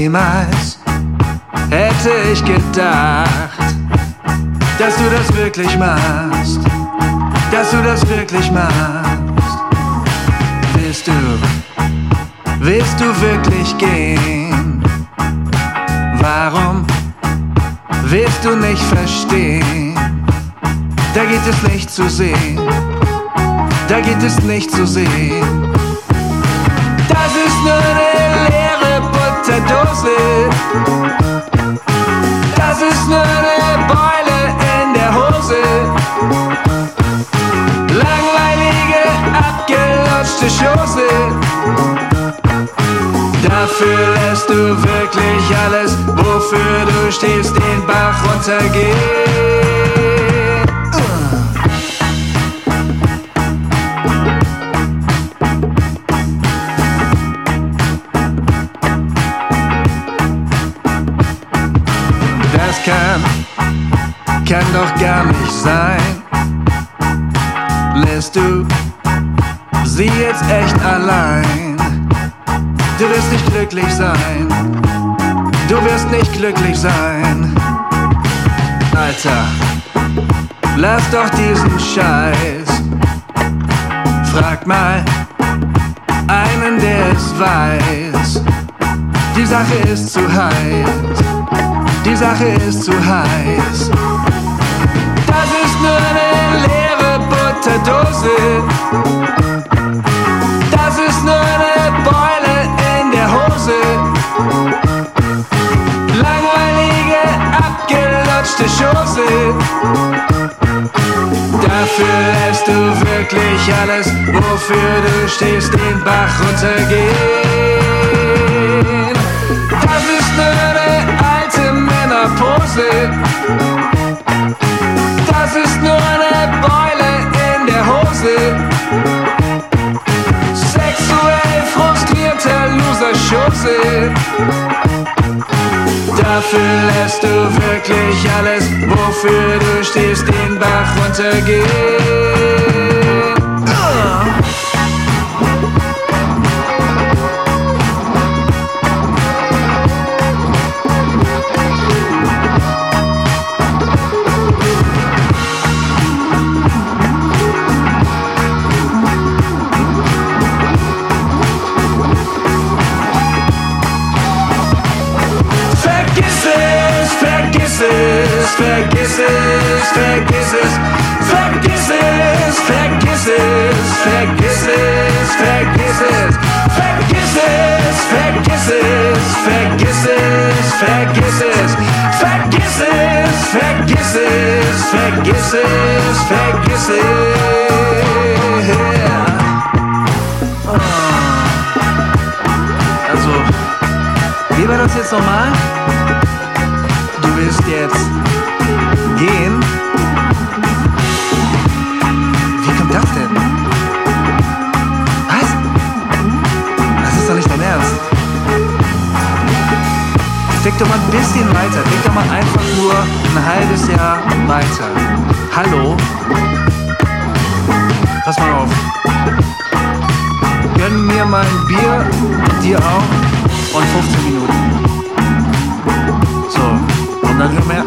Niemals hätte ich gedacht, dass du das wirklich machst. Dass du das wirklich machst. Willst du, willst du wirklich gehen? Warum willst du nicht verstehen? Da geht es nicht zu sehen. Da geht es nicht zu sehen. Das ist nur Butterdose. Das ist nur eine Beule in der Hose. Langweilige, abgelutschte Schoße. Dafür lässt du wirklich alles, wofür du stehst, den Bach runtergehen. Kann doch gar nicht sein. Lässt du sie jetzt echt allein? Du wirst nicht glücklich sein. Du wirst nicht glücklich sein. Alter, lass doch diesen Scheiß. Frag mal einen, der es weiß. Die Sache ist zu heiß. Die Sache ist zu heiß. Das ist nur eine Beule in der Hose. Langweilige, abgelutschte Schoße. Dafür lässt du wirklich alles, wofür du stehst, den Bach runtergehen. Das ist nur eine alte Männerpose. Loser-Schoße. Dafür lässt du wirklich alles, wofür du stehst, den Bach runtergehen. Vergiss es, vergiss es, vergiss es, vergiss es, vergiss es, vergiss es, vergiss es, vergiss es, vergiss es, vergiss es, vergiss es, vergiss es, vergiss es, vergiss es, vergiss es. Also, wie war das jetzt nochmal? Doch mal ein bisschen weiter. Denk doch mal einfach nur ein halbes Jahr weiter. Hallo? Pass mal auf. Gönn mir mal ein Bier, dir auch und 15 Minuten. So, und dann hör mir